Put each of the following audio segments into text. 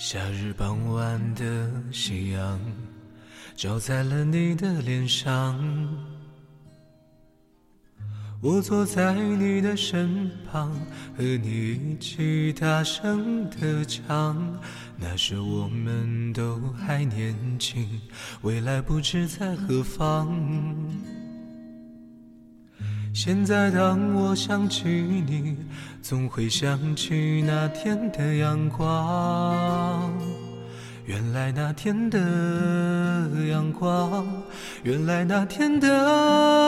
夏日傍晚的夕阳，照在了你的脸上。我坐在你的身旁，和你一起大声的唱。那时我们都还年轻，未来不知在何方。现在当我想起你，总会想起那天的阳光。原来那天的阳光，原来那天的，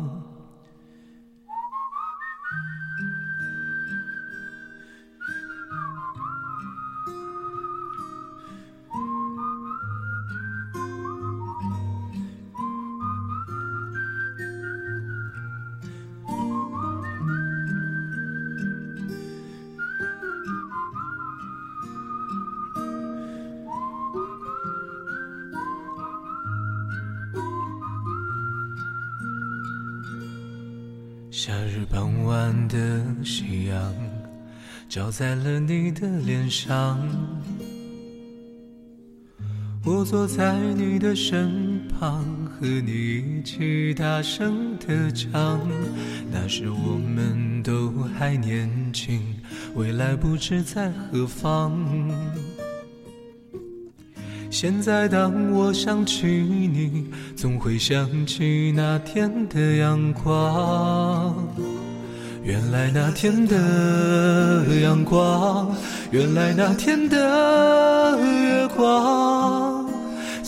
夏日傍晚的夕阳，照在了你的脸上。我坐在你的身旁，和你一起大声的唱。那时我们都还年轻，未来不知在何方。现在当我想起你，总会想起那天的阳光。原来那天的阳光，原来那天的月光，